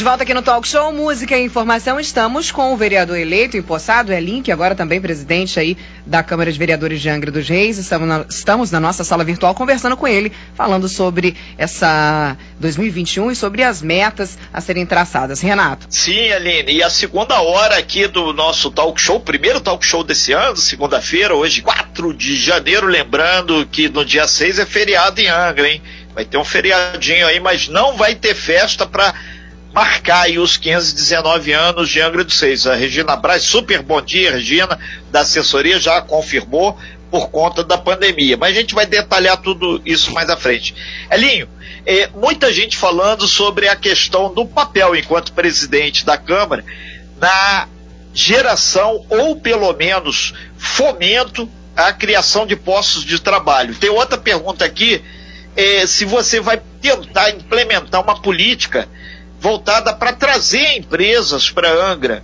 De volta aqui no Talk Show, música e informação, estamos com o vereador eleito, empossado, Elin, que agora também presidente aí da Câmara de Vereadores de Angra dos Reis. Estamos na, estamos na nossa sala virtual conversando com ele, falando sobre essa 2021 e sobre as metas a serem traçadas. Renato. Sim, Aline, e a segunda hora aqui do nosso Talk Show, primeiro Talk Show desse ano, segunda-feira, hoje 4 de janeiro, lembrando que no dia 6 é feriado em Angra, hein? Vai ter um feriadinho aí, mas não vai ter festa para marcar aí os 519 anos de Angra dos Seis. A Regina Braz, super bom dia, Regina, da assessoria, já confirmou por conta da pandemia. Mas a gente vai detalhar tudo isso mais à frente. Elinho, é, muita gente falando sobre a questão do papel enquanto presidente da Câmara na geração ou pelo menos fomento à criação de postos de trabalho. Tem outra pergunta aqui, é, se você vai tentar implementar uma política voltada para trazer empresas para Angra.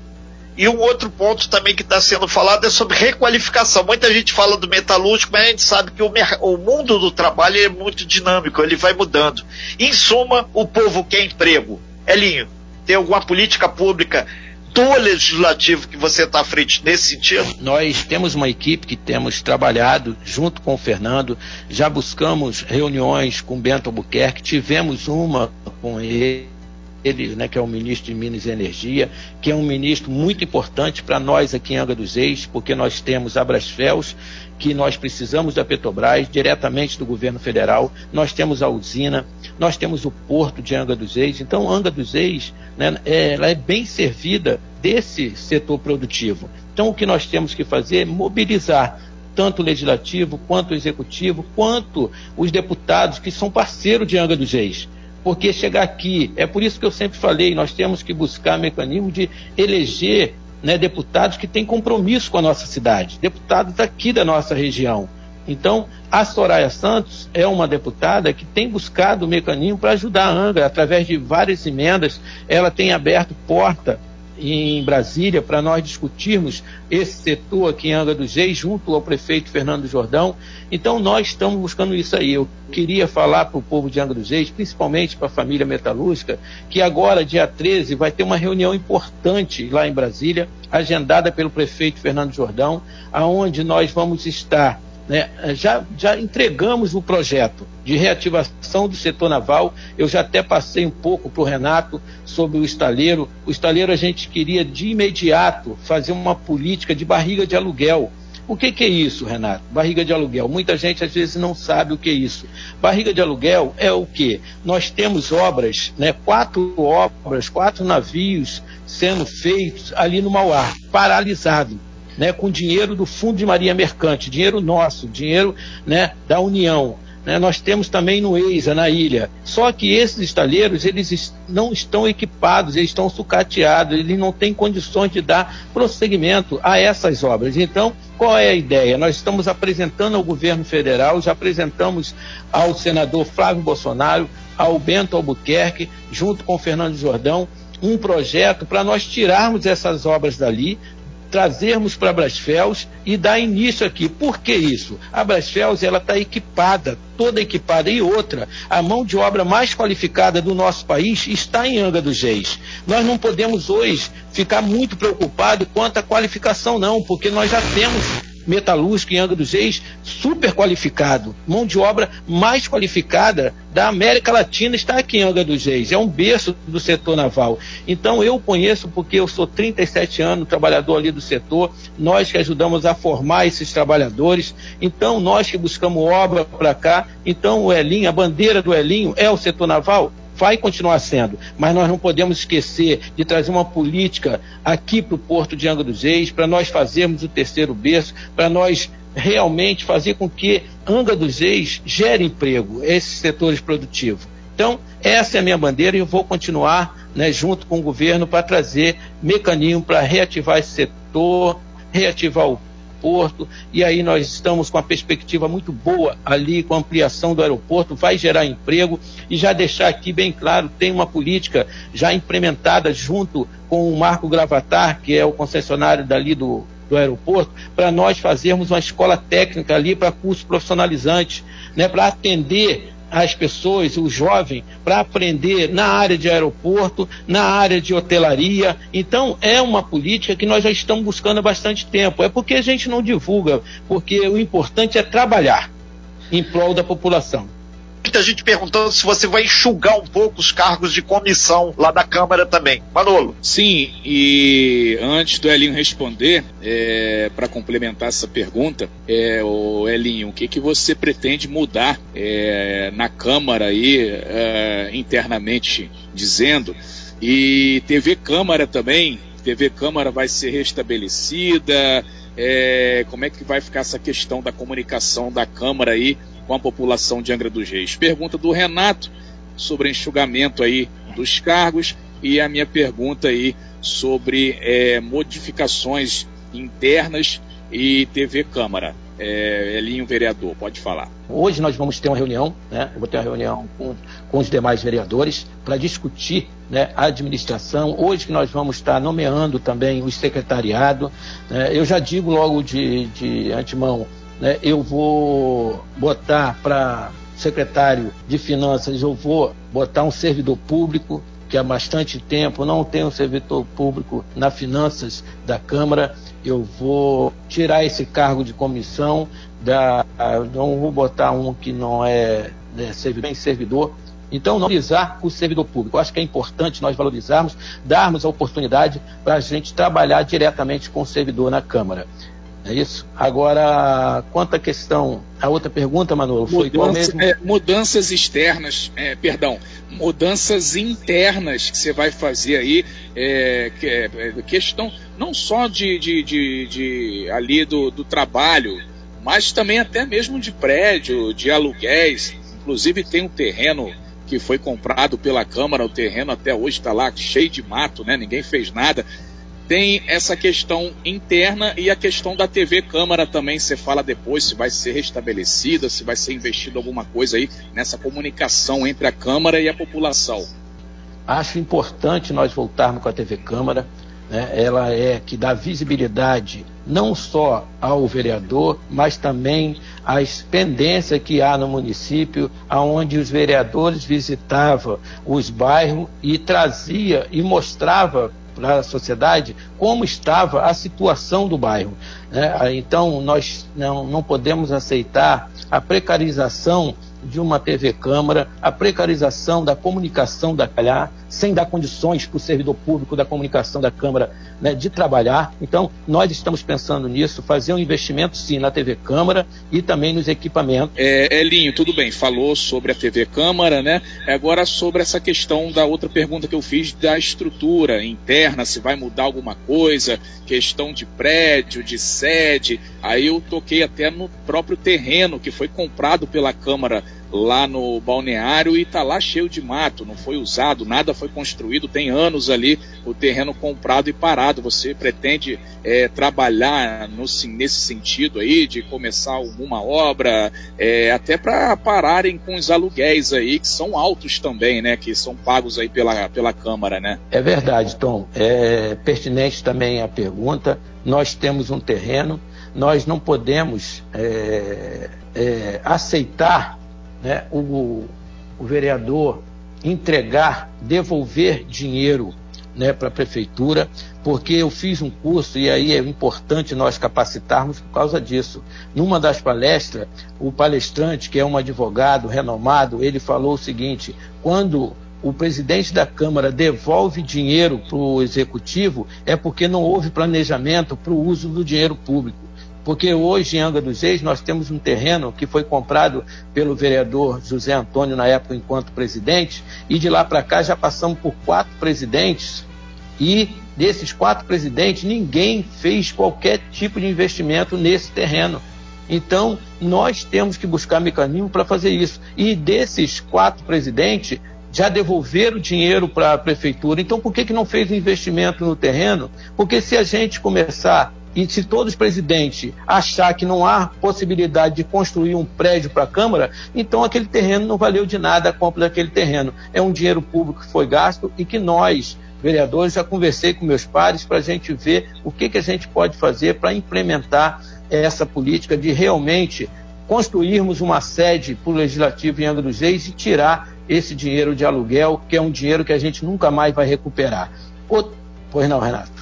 E um outro ponto também que está sendo falado é sobre requalificação. Muita gente fala do metalúrgico, mas a gente sabe que o, o mundo do trabalho é muito dinâmico, ele vai mudando. Em suma, o povo quer emprego. Elinho, tem alguma política pública do legislativo que você está à frente nesse sentido? Nós temos uma equipe que temos trabalhado junto com o Fernando, já buscamos reuniões com Bento Albuquerque, tivemos uma com ele ele, né, que é o ministro de Minas e Energia, que é um ministro muito importante para nós aqui em Angra dos Reis, porque nós temos a que nós precisamos da Petrobras, diretamente do governo federal, nós temos a usina, nós temos o porto de Angra dos Reis, então Angra dos Reis, né, é, ela é bem servida desse setor produtivo. Então o que nós temos que fazer é mobilizar tanto o legislativo, quanto o executivo, quanto os deputados que são parceiros de Angra dos Reis porque chegar aqui, é por isso que eu sempre falei, nós temos que buscar mecanismo de eleger né, deputados que têm compromisso com a nossa cidade, deputados daqui da nossa região. Então, a Soraya Santos é uma deputada que tem buscado o mecanismo para ajudar a Angra, através de várias emendas, ela tem aberto porta em Brasília para nós discutirmos esse setor aqui em Angra dos Reis, junto ao prefeito Fernando Jordão. Então, nós estamos buscando isso aí. Eu queria falar para o povo de Angra dos Reis, principalmente para a família metalúrgica, que agora, dia 13, vai ter uma reunião importante lá em Brasília, agendada pelo prefeito Fernando Jordão, aonde nós vamos estar né, já, já entregamos o projeto de reativação do setor naval. Eu já até passei um pouco para o Renato sobre o estaleiro. O estaleiro a gente queria de imediato fazer uma política de barriga de aluguel. O que, que, é isso, Renato? Barriga de aluguel. Muita gente às vezes não sabe o que é isso. Barriga de aluguel é o que? Nós temos obras, né, quatro obras, quatro navios sendo feitos ali no Mauá, paralisado né, com dinheiro do Fundo de Marinha Mercante, dinheiro nosso, dinheiro né, da União. Né, nós temos também no EISA, na ilha. Só que esses estaleiros, eles não estão equipados, eles estão sucateados, eles não têm condições de dar prosseguimento a essas obras. Então, qual é a ideia? Nós estamos apresentando ao governo federal, já apresentamos ao senador Flávio Bolsonaro, ao Bento Albuquerque, junto com o Fernando Jordão, um projeto para nós tirarmos essas obras dali, trazermos para a Brasfels e dar início aqui. Por que isso? A Brasfels ela está equipada, toda equipada. E outra, a mão de obra mais qualificada do nosso país está em Anga dos Reis. Nós não podemos hoje ficar muito preocupados quanto à qualificação, não, porque nós já temos metalúrgico em Angra dos Reis, super qualificado, mão de obra mais qualificada da América Latina está aqui em Angra dos Reis, é um berço do setor naval. Então eu conheço porque eu sou 37 anos trabalhador ali do setor, nós que ajudamos a formar esses trabalhadores, então nós que buscamos obra para cá, então o Elinho, a bandeira do Elinho é o setor naval, vai continuar sendo, mas nós não podemos esquecer de trazer uma política aqui para o Porto de Angra dos Reis, para nós fazermos o terceiro berço, para nós realmente fazer com que Angra dos Reis gere emprego, esses setores produtivos. Então, essa é a minha bandeira e eu vou continuar né, junto com o governo para trazer mecanismo para reativar esse setor, reativar o aeroporto, e aí nós estamos com a perspectiva muito boa ali com a ampliação do aeroporto, vai gerar emprego, e já deixar aqui bem claro, tem uma política já implementada junto com o Marco Gravatar, que é o concessionário dali do, do aeroporto, para nós fazermos uma escola técnica ali para curso profissionalizante, né, para atender as pessoas, o jovem, para aprender na área de aeroporto, na área de hotelaria. Então, é uma política que nós já estamos buscando há bastante tempo. É porque a gente não divulga, porque o importante é trabalhar em prol da população muita gente perguntando se você vai enxugar um pouco os cargos de comissão lá da Câmara também. Manolo. Sim, e antes do Elinho responder, é, para complementar essa pergunta, é, o Elinho, o que, que você pretende mudar é, na Câmara aí, é, internamente dizendo? E TV Câmara também, TV Câmara vai ser restabelecida, é, como é que vai ficar essa questão da comunicação da Câmara aí com a população de Angra dos Reis. Pergunta do Renato sobre enxugamento aí dos cargos e a minha pergunta aí sobre é, modificações internas e TV Câmara. É, Elinho Vereador, pode falar. Hoje nós vamos ter uma reunião, né? Eu vou ter uma reunião com, com os demais vereadores para discutir né, a administração. Hoje que nós vamos estar nomeando também o secretariado. Né? Eu já digo logo de, de antemão né, eu vou botar para secretário de Finanças, eu vou botar um servidor público, que há bastante tempo não tem um servidor público na Finanças da Câmara. Eu vou tirar esse cargo de comissão, da, não vou botar um que não é né, bem servidor. Então, não valorizar o servidor público. Eu acho que é importante nós valorizarmos, darmos a oportunidade para a gente trabalhar diretamente com o servidor na Câmara. É isso? Agora, quanto à questão, a outra pergunta, Manolo, foi Mudança, mesmo? É, mudanças externas, é, perdão, mudanças internas que você vai fazer aí, é, é, é, questão não só de, de, de, de ali do, do trabalho, mas também até mesmo de prédio, de aluguéis. Inclusive tem um terreno que foi comprado pela Câmara, o terreno até hoje está lá cheio de mato, né? Ninguém fez nada tem essa questão interna e a questão da TV Câmara também. Você fala depois se vai ser restabelecida, se vai ser investido alguma coisa aí nessa comunicação entre a Câmara e a população. Acho importante nós voltarmos com a TV Câmara. Né? Ela é que dá visibilidade não só ao vereador, mas também à pendência que há no município, aonde os vereadores visitavam os bairros e trazia e mostrava para a sociedade como estava a situação do bairro. Né? Então, nós não, não podemos aceitar a precarização de uma TV Câmara, a precarização da comunicação da Calhar, sem dar condições para o servidor público da comunicação da Câmara né, de trabalhar. Então, nós estamos pensando nisso, fazer um investimento sim na TV Câmara e também nos equipamentos. É, Elinho, tudo bem, falou sobre a TV Câmara, né? Agora sobre essa questão da outra pergunta que eu fiz da estrutura interna, se vai mudar alguma coisa, questão de prédio, de sede. Aí eu toquei até no próprio terreno que foi comprado pela Câmara lá no balneário e está lá cheio de mato, não foi usado, nada foi construído, tem anos ali o terreno comprado e parado. Você pretende é, trabalhar no, nesse sentido aí, de começar alguma obra, é, até para pararem com os aluguéis aí, que são altos também, né? Que são pagos aí pela, pela Câmara, né? É verdade, Tom. É pertinente também a pergunta. Nós temos um terreno, nós não podemos é, é aceitar né, o, o vereador entregar, devolver dinheiro né, para a prefeitura, porque eu fiz um curso e aí é importante nós capacitarmos por causa disso. Numa das palestras, o palestrante, que é um advogado renomado, ele falou o seguinte: quando o presidente da Câmara devolve dinheiro para o executivo, é porque não houve planejamento para o uso do dinheiro público. Porque hoje em Angra dos Reis nós temos um terreno que foi comprado pelo vereador José Antônio na época enquanto presidente, e de lá para cá já passamos por quatro presidentes e desses quatro presidentes ninguém fez qualquer tipo de investimento nesse terreno. Então, nós temos que buscar mecanismo para fazer isso. E desses quatro presidentes, já devolveram dinheiro para a prefeitura. Então, por que, que não fez investimento no terreno? Porque se a gente começar e se todos os presidentes achar que não há possibilidade de construir um prédio para a Câmara, então aquele terreno não valeu de nada a compra daquele terreno. É um dinheiro público que foi gasto e que nós, vereadores, já conversei com meus pares para a gente ver o que, que a gente pode fazer para implementar essa política de realmente construirmos uma sede para o Legislativo em Angra dos Reis e tirar esse dinheiro de aluguel, que é um dinheiro que a gente nunca mais vai recuperar. Pois não, Renato?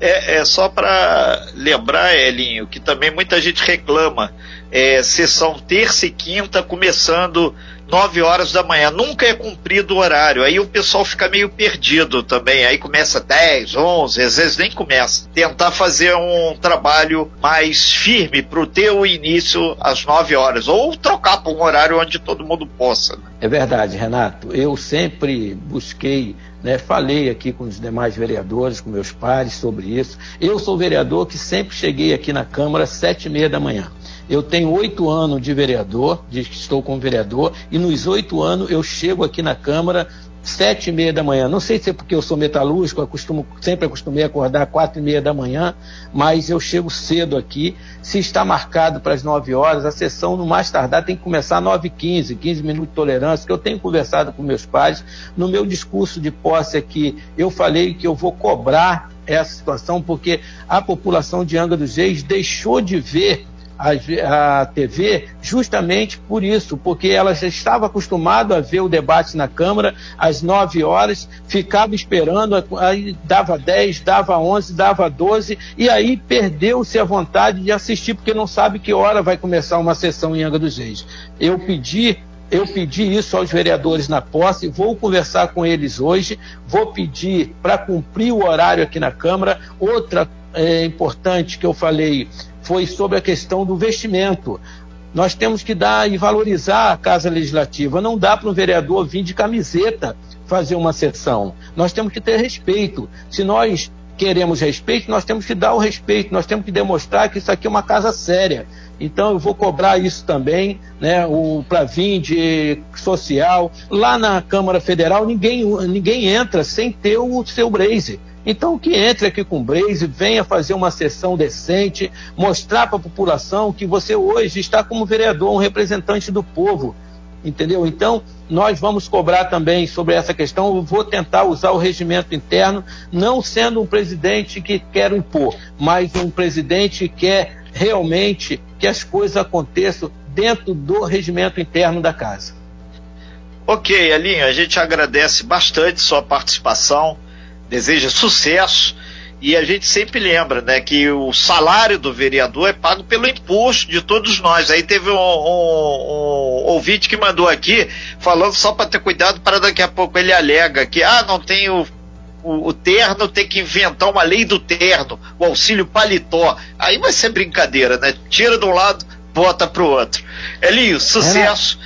É, é só para lembrar, Elinho, que também muita gente reclama. É, sessão terça e quinta começando 9 horas da manhã. Nunca é cumprido o horário. Aí o pessoal fica meio perdido também. Aí começa 10, 11, às vezes nem começa. Tentar fazer um trabalho mais firme para o início às 9 horas. Ou trocar para um horário onde todo mundo possa. Né? É verdade, Renato. Eu sempre busquei né, falei aqui com os demais vereadores, com meus pares sobre isso. Eu sou vereador que sempre cheguei aqui na Câmara às sete e meia da manhã. Eu tenho oito anos de vereador, de que estou como vereador, e nos oito anos eu chego aqui na Câmara sete e meia da manhã. Não sei se é porque eu sou metalúrgico, acostumo, sempre acostumei a acordar quatro e meia da manhã, mas eu chego cedo aqui. Se está marcado para as nove horas, a sessão no mais tardar tem que começar às nove e quinze, quinze minutos de tolerância, que eu tenho conversado com meus pais. No meu discurso de posse aqui, eu falei que eu vou cobrar essa situação, porque a população de Angra dos Reis deixou de ver a, a TV justamente por isso, porque ela já estava acostumada a ver o debate na Câmara às 9 horas, ficava esperando, aí dava 10, dava 11, dava 12, e aí perdeu-se a vontade de assistir, porque não sabe que hora vai começar uma sessão em Angra dos Reis. Eu pedi eu pedi isso aos vereadores na posse, vou conversar com eles hoje, vou pedir para cumprir o horário aqui na Câmara. Outra é, importante que eu falei foi sobre a questão do vestimento. Nós temos que dar e valorizar a Casa Legislativa. Não dá para um vereador vir de camiseta fazer uma sessão. Nós temos que ter respeito. Se nós queremos respeito, nós temos que dar o respeito, nós temos que demonstrar que isso aqui é uma casa séria. Então eu vou cobrar isso também, né, o para vir de social. Lá na Câmara Federal ninguém, ninguém entra sem ter o seu blazer. Então, que entre aqui com o Blaze, venha fazer uma sessão decente, mostrar para a população que você hoje está como vereador, um representante do povo. Entendeu? Então, nós vamos cobrar também sobre essa questão. Eu vou tentar usar o regimento interno, não sendo um presidente que quer impor, mas um presidente que quer realmente que as coisas aconteçam dentro do regimento interno da casa. Ok, Alinho, a gente agradece bastante sua participação deseja sucesso. E a gente sempre lembra, né, que o salário do vereador é pago pelo imposto de todos nós. Aí teve um, um, um ouvinte que mandou aqui, falando só para ter cuidado, para daqui a pouco ele alega que, ah, não tem o, o, o, terno, tem que inventar uma lei do terno, o auxílio paletó. Aí vai ser brincadeira, né? Tira de um lado, bota para o outro. Elinho, sucesso.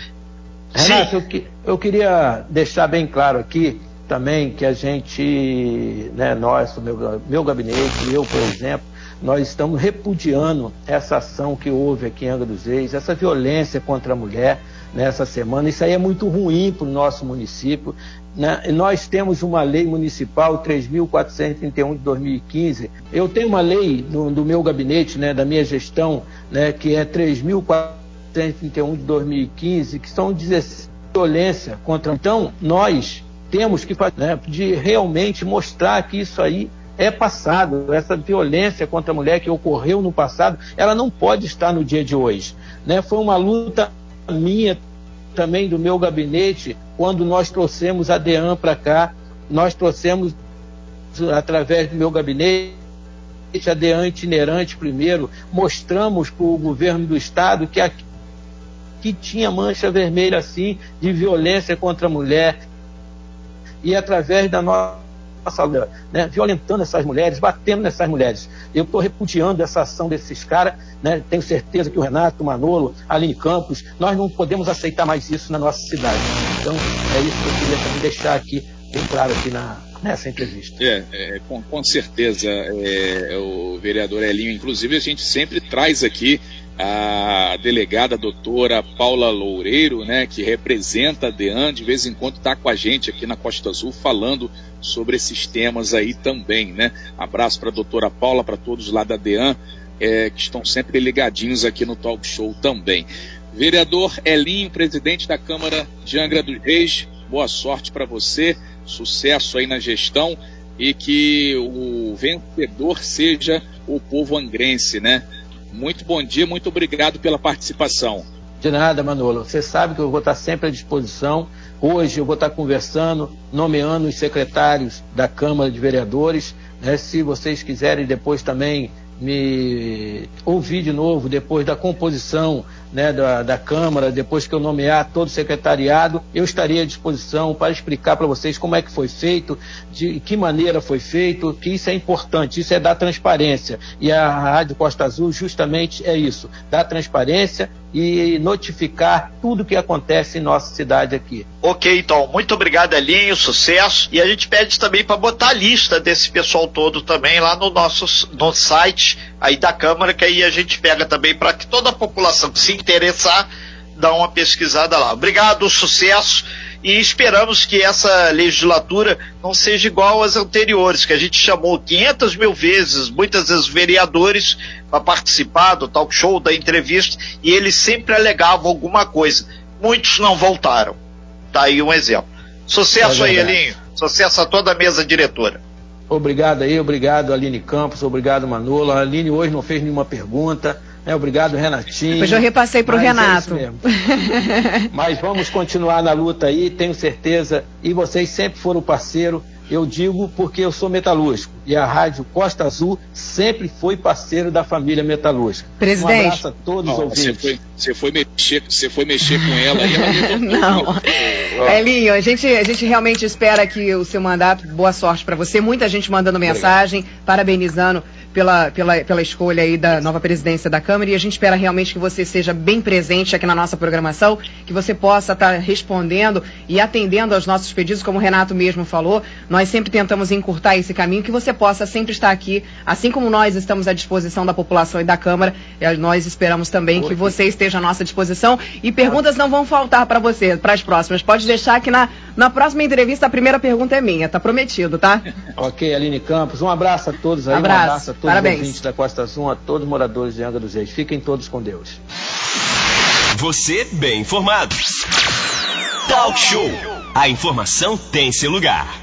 Renato, Renato eu, eu queria deixar bem claro aqui também que a gente, né, nós, meu, meu gabinete, eu, por exemplo, nós estamos repudiando essa ação que houve aqui em Angra dos Reis, essa violência contra a mulher nessa semana. Isso aí é muito ruim para o nosso município. Né? Nós temos uma lei municipal 3.431 de 2015. Eu tenho uma lei no, do meu gabinete, né, da minha gestão, né, que é 3.431 de 2015, que são 16 violência contra. Então, nós temos que fazer, né, de realmente mostrar que isso aí é passado, essa violência contra a mulher que ocorreu no passado, ela não pode estar no dia de hoje. Né? Foi uma luta minha também do meu gabinete quando nós trouxemos a DEAN para cá, nós trouxemos através do meu gabinete a DEAN itinerante primeiro, mostramos para o governo do estado que aqui que tinha mancha vermelha assim de violência contra a mulher, e através da nossa né, violentando essas mulheres, batendo nessas mulheres. Eu estou repudiando essa ação desses caras, né, tenho certeza que o Renato, o Manolo, a Aline Campos, nós não podemos aceitar mais isso na nossa cidade. Então, é isso que eu queria também deixar aqui bem claro aqui na, nessa entrevista. É, é com, com, certeza, é, o vereador Elinho, inclusive a gente sempre traz aqui a delegada doutora Paula Loureiro, né, que representa a DEAN, de vez em quando está com a gente aqui na Costa Azul falando sobre esses temas aí também, né? Abraço para a doutora Paula, para todos lá da DEAN, é, que estão sempre ligadinhos aqui no Talk Show também. Vereador Elinho, presidente da Câmara de Angra dos Reis, boa sorte para você, sucesso aí na gestão e que o vencedor seja o povo angrense, né? Muito bom dia, muito obrigado pela participação. De nada, Manolo. Você sabe que eu vou estar sempre à disposição. Hoje eu vou estar conversando, nomeando os secretários da Câmara de Vereadores. Né? Se vocês quiserem depois também me ouvir de novo, depois da composição né, da, da, Câmara, depois que eu nomear todo o secretariado, eu estaria à disposição para explicar para vocês como é que foi feito, de que maneira foi feito, que isso é importante, isso é dar transparência. E a Rádio Costa Azul justamente é isso, dar transparência e notificar tudo o que acontece em nossa cidade aqui. Ok, então, muito obrigado, Elinho, sucesso. E a gente pede também para botar a lista desse pessoal todo também lá no nosso no site aí da Câmara, que aí a gente pega também para que toda a população que se interessar dá uma pesquisada lá. Obrigado, sucesso e esperamos que essa legislatura não seja igual às anteriores, que a gente chamou 500 mil vezes, muitas vezes vereadores para participar do talk show, da entrevista, e eles sempre alegavam alguma coisa. Muitos não voltaram. Tá aí um exemplo. Sucesso é aí, Elinho. Sucesso a toda a mesa diretora. Obrigado aí, obrigado Aline Campos, obrigado Manolo. A Aline hoje não fez nenhuma pergunta. É, obrigado, Renatinho. Pois eu repassei para o é Renato. É Mas vamos continuar na luta aí, tenho certeza. E vocês sempre foram parceiro. Eu digo porque eu sou metalúrgico. E a Rádio Costa Azul sempre foi parceiro da família metalúrgica. Presidente. Um abraço a todos os ouvintes. Você foi, você foi, mexer, você foi mexer com ela e ela Não. Elinho, a gente, a gente realmente espera que o seu mandato, boa sorte para você. Muita gente mandando mensagem, Obrigado. parabenizando pela, pela, pela escolha aí da nova presidência da Câmara e a gente espera realmente que você seja bem presente aqui na nossa programação, que você possa estar tá respondendo e atendendo aos nossos pedidos, como o Renato mesmo falou. Nós sempre tentamos encurtar esse caminho, que você possa sempre estar aqui, assim como nós estamos à disposição da população e da Câmara, nós esperamos também que você esteja à nossa disposição e perguntas não vão faltar para você, para as próximas. Pode deixar que na, na próxima entrevista a primeira pergunta é minha, tá prometido, tá? ok, Aline Campos, um abraço a todos aí, abraço. um abraço a todos Parabéns. os ouvintes da Costa Azul, a todos os moradores de Angra dos Reis. Fiquem todos com Deus. Você bem informado. Talk Show. A informação tem seu lugar.